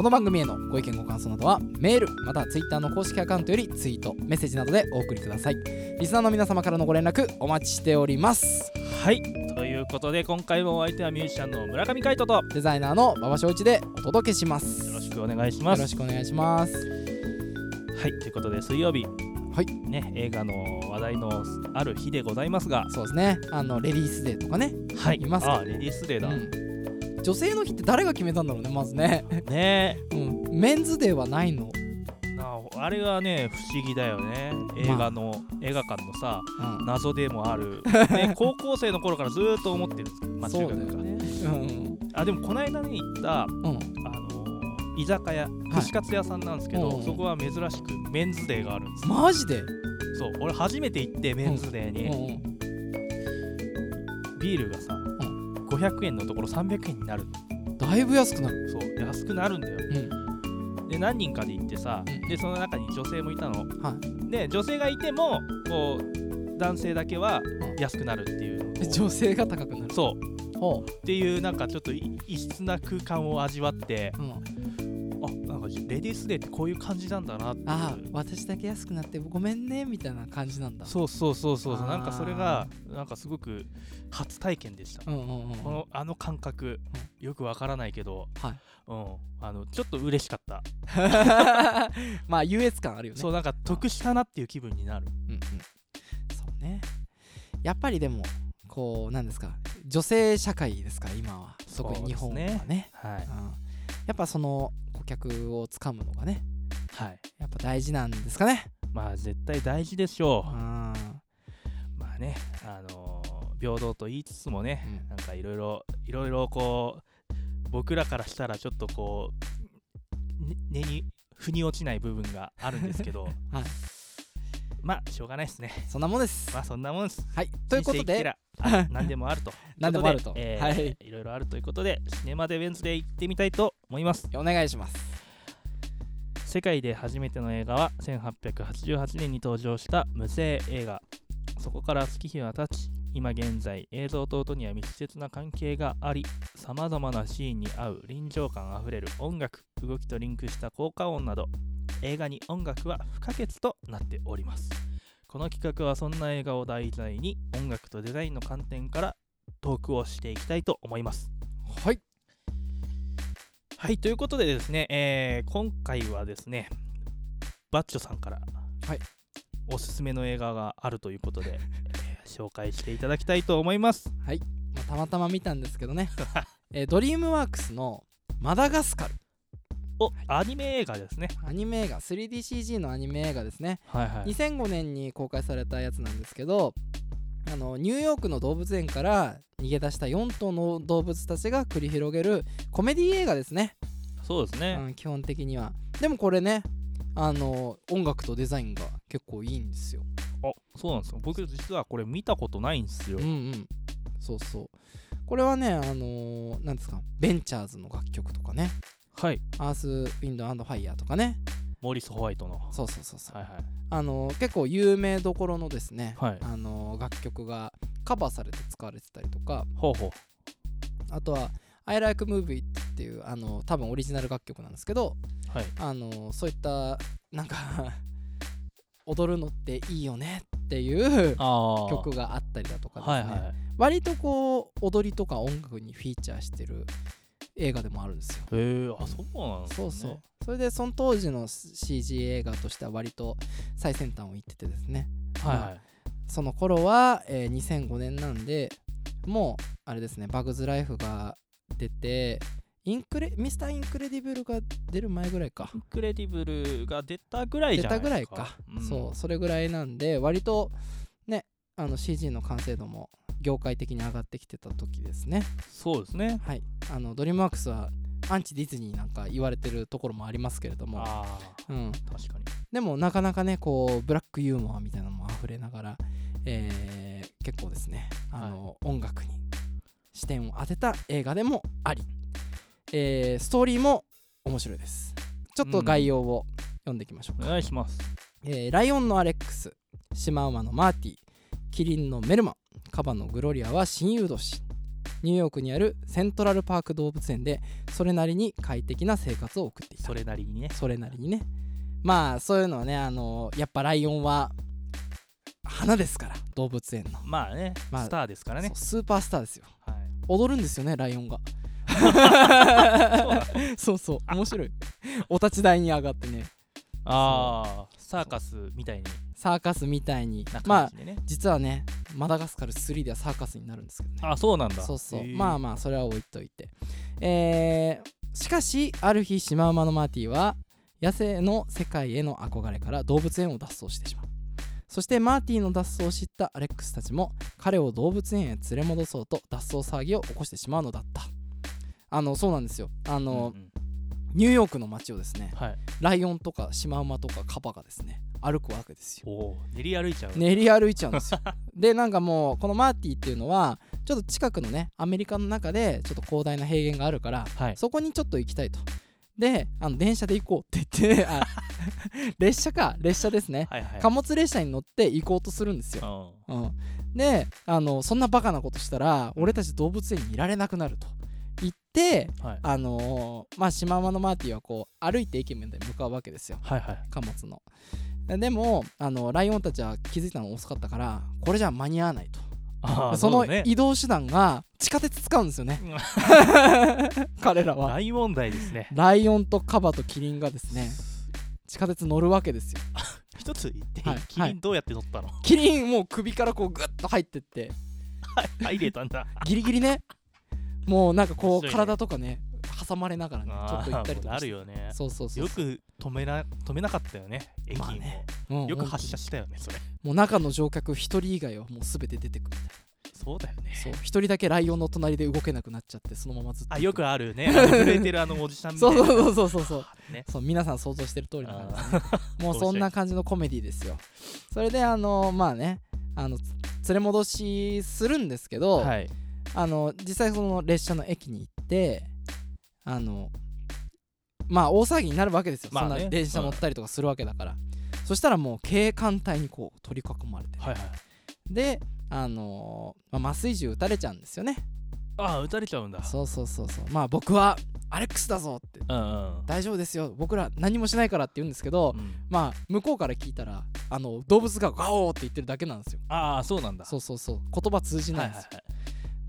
この番組へのご意見ご感想などはメールまたはツイッターの公式アカウントよりツイートメッセージなどでお送りください。リスナーの皆様からのご連絡お待ちしております。はい。ということで今回もお相手はミュージシャンの村上海人と。よデザイナーの馬場翔一でお届けします。よろしくお願いします。ろしくお願いします。はい。ということで水曜日。はい。ね映画の話題のある日でございますが。そうですね。あのレディースデーとかね。はい。いますかあレディースデーだ、うん女性の日って誰が決めたんだろうねまずね。ね。うん。メンズデーはないの。あれがね不思議だよね。映画の、映画館のさうん。謎でもある、ね、高校生の頃からずーっと思ってるんですけど、まあ、中学かだよね。うんあでもこの間に行った、うん。あの居酒屋串カツ屋さんなんですけど、うんそこは珍しくメンズデーがあるんです。よマジで？そう俺初めて行ってメンズデーに、うん。ビールがさ、500円のところ300円になる。だいぶ安くなる。そう安くなるんだよ。うん。で何人かで行ってさ、うん。でその中に女性もいたの。はで女性がいてもこう男性だけは安くなるっていう女性が高くなる。そう。ほっていうなんかちょっとい異質な空間を味わってう、うん、レディースデーってこういう感じなんだなああ私だけ安くなってごめんねみたいな感じなんだ。そうそうそうそうなんかそれがなんかすごく初体験でした、うんうんうん。このあの感覚、よくわからないけど、はい。うん、あのちょっと嬉しかった、まあ優越感あるよね。そうなんか得したなっていう気分になる。うんうん。そうね。やっぱりでもこうなんですか女性社会ですから今は。特に日本はね。そうですね。はい、うん、やっぱその顧客をつかむのがねはい、やっぱ大事なんですかね。まあ絶対大事でしょう、うん。まあねあのー平等と言いつつもね、うん。なんかいろいろいろいろこう僕らからしたらちょっとこうね根に腑に落ちない部分があるんですけど。はいまあしょうがないですね。そんなもんです。まあそんなもんです。はい。ということで。何でもあると。何でもあると。はい。いろいろあるということでシネマでウェンズで行ってみたいと思います。お願いします世界で初めての映画は1888年に登場した無声映画。そこから月日は経ち今現在映像と音には密接な関係がありさまざまなシーンに合う臨場感あふれる音楽動きとリンクした効果音など映画に音楽は不可欠となっております。この企画はそんな映画を題材に音楽とデザインの観点からトークをしていきたいと思います。はい。はい、ということでですね、えー今回はですね、バッチョさんから、はい。おすすめの映画があるということで、え ー紹介していただきたいと思います。まあたまたま見たんですけどね、えードリームワークスのマダガスカルお、アニメ映画ですね。アニメ映画 3DCG のアニメ映画ですねはいはい。2005年に公開されたやつなんですけどあのニューヨークの動物園から逃げ出した4頭の動物たちが繰り広げるコメディ映画ですね、そうですね。うん、基本的にはでもこれねあの音楽とデザインが結構いいんですよあ、そうなんですよ。僕実はこれ見たことないんですようん。うんそうそうこれはねあのーなんですかベンチャーズの楽曲とかねはい。アースウィンドファイヤーとかねモーリス・ホワイトの。そうそうそうそうはいはい。あの結構有名どころのですね、はいあの楽曲がカバーされて使われてたりとかほうほう。あとは「I Like Movie」っていうあの多分オリジナル楽曲なんですけどはい。あのそういったなんか 踊るのっていいよねっていう。曲があったりだとかですね、はいはい。割とこう踊りとか音楽にフィーチャーしてる映画でもあるんですよ。へえ、あ、そうなんですね。そうそう。それでその当時の CG 映画としては割と最先端を行っててですねはいはい。その頃は、えー2005年なんでもうあれですねバグズライフが出てインクレミスターインクレディブルが出る前ぐらいかインクレディブルが出たぐらいじ出ゃないですか。たぐらいか、んそうそれぐらいなんで割とねあの CG の完成度も業界的に上がってきてた時ですね。そうですね。はい。あのドリームワークスはアンチディズニーなんか言われてるところもありますけれども、ああ、うん、確かに。でもなかなかねこうブラックユーモアみたいなのも溢れながら、えー結構ですね。あの、音楽に視点を当てた映画でもあり、えーストーリーも面白いです。ちょっと概要を読んでいきましょうか、お願いします。えーライオンのアレックスシマウマのマーティキリンのメルマカバのグロリアは親友同士ニューヨークにあるセントラルパーク動物園でそれなりに快適な生活を送っていた。それなりにね。それなりにね。まあそういうのはねあのやっぱライオンは花ですから動物園の、まあね、まあスターですからね。スーパースターですよ。はい。踊るんですよねライオンが。そうそう面白い。お立ち台に上がってね。ああサーカスみたいに。サーカスみたいに。なまあ感じでね、実はねマダガスカル3ではサーカスになるんですけどね。あそうなんだ。そうそう。まあまあそれは置いといて。えーしかしある日シマウマのマーティは野生の世界への憧れから動物園を脱走してしまう。そしてマーティの脱走を知ったアレックスたちも彼を動物園へ連れ戻そうと脱走騒ぎを起こしてしまうのだった。あのそうなんですよ。あの、うんうんニューヨークの街をですねはい。ライオンとかシマウマとかカバがですね歩くわけですよ。練り歩いちゃう。練り歩いちゃうんですよ。でなんかもうこのマーティっていうのはちょっと近くのねアメリカの中でちょっと広大な平原があるからはい。そこにちょっと行きたいと。であの電車で行こうって言って あ列車か列車ですね。はいはい。貨物列車に乗って行こうとするんですよ、うん。うん、であのそんなバカなことしたら俺たち動物園にいられなくなると言ってはい。あのーまあシマウマのマーティはこう歩いて駅まで向かうわけですよ。はいはい。貨物の。でもあのライオンたちは気づいたの遅かったからこれじゃ間に合わないと。その移動手段が地下鉄使うんですよね。彼らは。大問題ですね。ライオンとカバとキリンがですね地下鉄乗るわけですよ。一つ言っていい、はいキリンどうやって取ったの、キリンもう首からこうグッと入ってって。入れたんだ。ギリギリねもうなんかこう体とかね挟まれながらねちょっと行ったりとかるよね。そうそうそうよく止めな止めなかったよね駅も、まあね。うんよく発車したよねそれ。もう中の乗客一人以外はもう全て出てくみたいな。そうだよね。そう一人だけライオンの隣で動けなくなっちゃってそのままずっと。あよくあるね。震えてるあのおじさんみたいうな。そそうそうそうそう。そうね。そう皆さん想像してる通りな感じねあもうそんな感じのコメディですよ。それであのまあねあの連れ戻しするんですけど、ーはいあの実際その列車の駅に行ってあのまあ大騒ぎになるわけですよ、まあね。そんな電車乗ったりとかするわけだから、そしたらもう警官隊にこう取り囲まれて、はいはい。であのまあ、麻酔銃撃たれちゃうんですよね。ああ撃たれちゃうんだ。そうそうそうそう。まあ僕はアレックスだぞって。うんうん。大丈夫ですよ。僕ら何もしないからって言うんですけど、うん。まあ向こうから聞いたらあの動物がガオーって言ってるだけなんですよ。ああそうなんだ。そうそうそう。言葉通じないんですよ、はいはい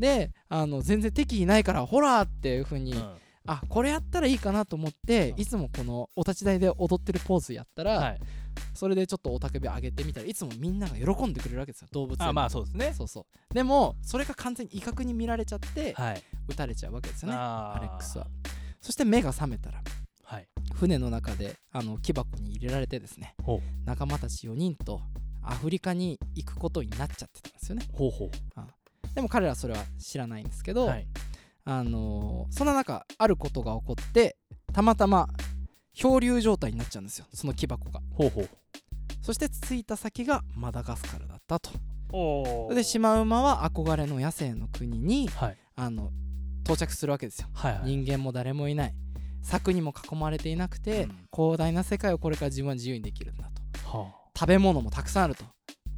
であの全然敵意ないからホラーっていう風に、はいうん。あこれやったらいいかなと思って、うん。いつもこのお立ち台で踊ってるポーズやったら、はい。それでちょっとおたけび上げてみたらいつもみんなが喜んでくれるわけですよ動物園あまあそうですね。そうそう。でもそれが完全に威嚇に見られちゃってはい。撃たれちゃうわけですよねあアレックスは。そして目が覚めたらはい。船の中であの木箱に入れられてですね仲間たち4人とアフリカに行くことになっちゃってたんですよね。ほうほうでも彼らはそれは知らないんですけど、はい。あのーそんな中あることが起こってたまたま漂流状態になっちゃうんですよ。その木箱が。ほうほう。そして着いた先がマダガスカルだったと。でシマウマは憧れの野生の国にはい。あの到着するわけですよ。はいはい。人間も誰もいない。柵にも囲まれていなくて、うん。広大な世界をこれから自分は自由にできるんだと。は食べ物もたくさんあると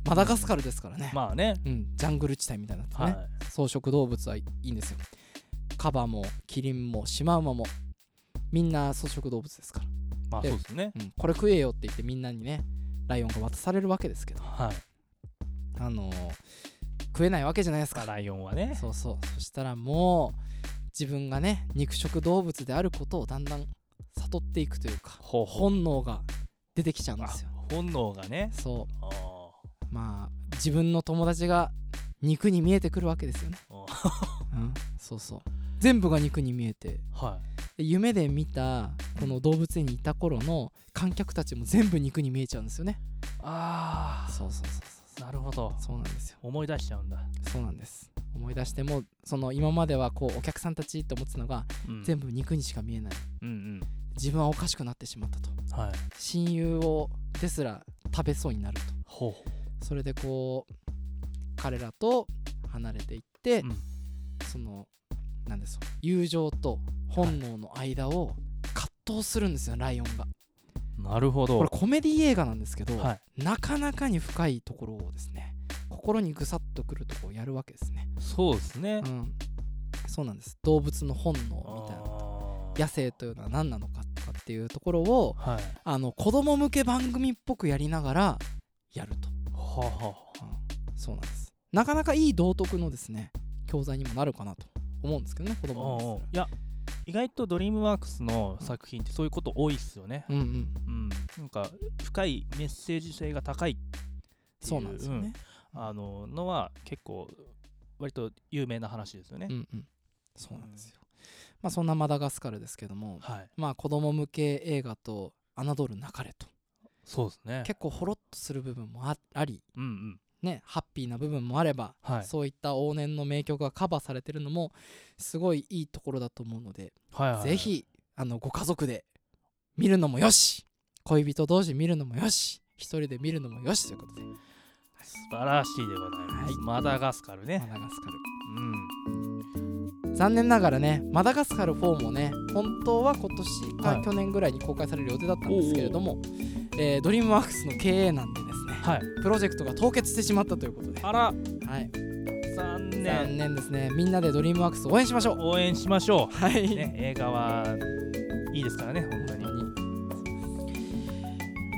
マダガスカルですからね。あ、まあね。うん、ジャングル地帯みたいになってね、はい。草食動物はいいんですよ。カバもキリンもシマウマもみんな草食動物ですから、まあでそうですね。うん、これ食えよって言ってみんなにねライオンが渡されるわけですけど。はい。あのー食えないわけじゃないですかライオンはね。そうそう。そしたらもう自分がね肉食動物であることをだんだん悟っていくというか本能が出てきちゃうんですよ。あ本能がね。そあうまあ自分の友達が肉に見えてくるわけですよね、ー。うん、そうそう。全部が肉に見えて。はい。で夢で見たこの動物園にいた頃の観客たちも全部肉に見えちゃうんですよね。あそうそうそうそうあなるほど。そうなんですよ。思い出しちゃうんだ。そうなんです。思い出してもその今まではこうお客さんたちって思ってたのがうん。全部肉にしか見えない。うん自分はおかしくなってしまったと。うんはい。親友をですら食べそうになると。ほうそれでこう彼らと離れていって、うん。そのなんです友情と本能の間を葛藤するんですよライオンが。なるほど。これコメディ映画なんですけど、はい。なかなかに深いところをですね心にぐさっとくるところをやるわけですね、そうですね。うん、そうなんです。動物の本能みたいな。あー。野生というのは何なのかとかっていうところをはい。あの子供向け番組っぽくやりながらやると、はあはうんそうなんです。なかなかいい道徳のですね教材にもなるかなと思うんですけどね子あ供のおうおういや意外とドリームワークスの作品ってそういうこと多いっすよね。うんうん。うん。なんか深いメッセージ性が高いっていうそうなんですよね、あののは結構割と有名な話ですよね、うんうん。そうなんですよ。まあそんなマダガスカルですけどもはい。まあ子供向け映画と侮るなかれとそうですね。結構ほろっとする部分もあありうんうん。ねハッピーな部分もあれば、はい。そういった往年の名曲がカバーされてるのもすごいいいところだと思うので、はいはいぜひあのご家族で見るのもよし恋人同士見るのもよし一人で見るのもよしということで。素晴らしいでございます、はい。マダガスカルマねダガスカル。うん。残念ながらねマダガスカル4もね本当は今年かはい。去年ぐらいに公開される予定だったんですけれども、えードリームワークスの経営難でですねはい。プロジェクトが凍結してしまったということで、あら。はい、残念。残念ですね。みんなでドリームワークス応援しましょう。応援しましょはい、う、ね、映画はいいですからね本当に。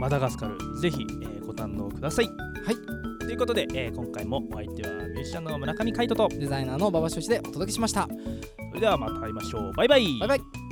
マダガスカル。ぜひ、えーご堪能ください。はい。ということで、えー今回もお相手はミュージシャンの村上海人とデザイナーの馬場所一でお届けしました。それではまた会いましょう。バイバイ。バイバイ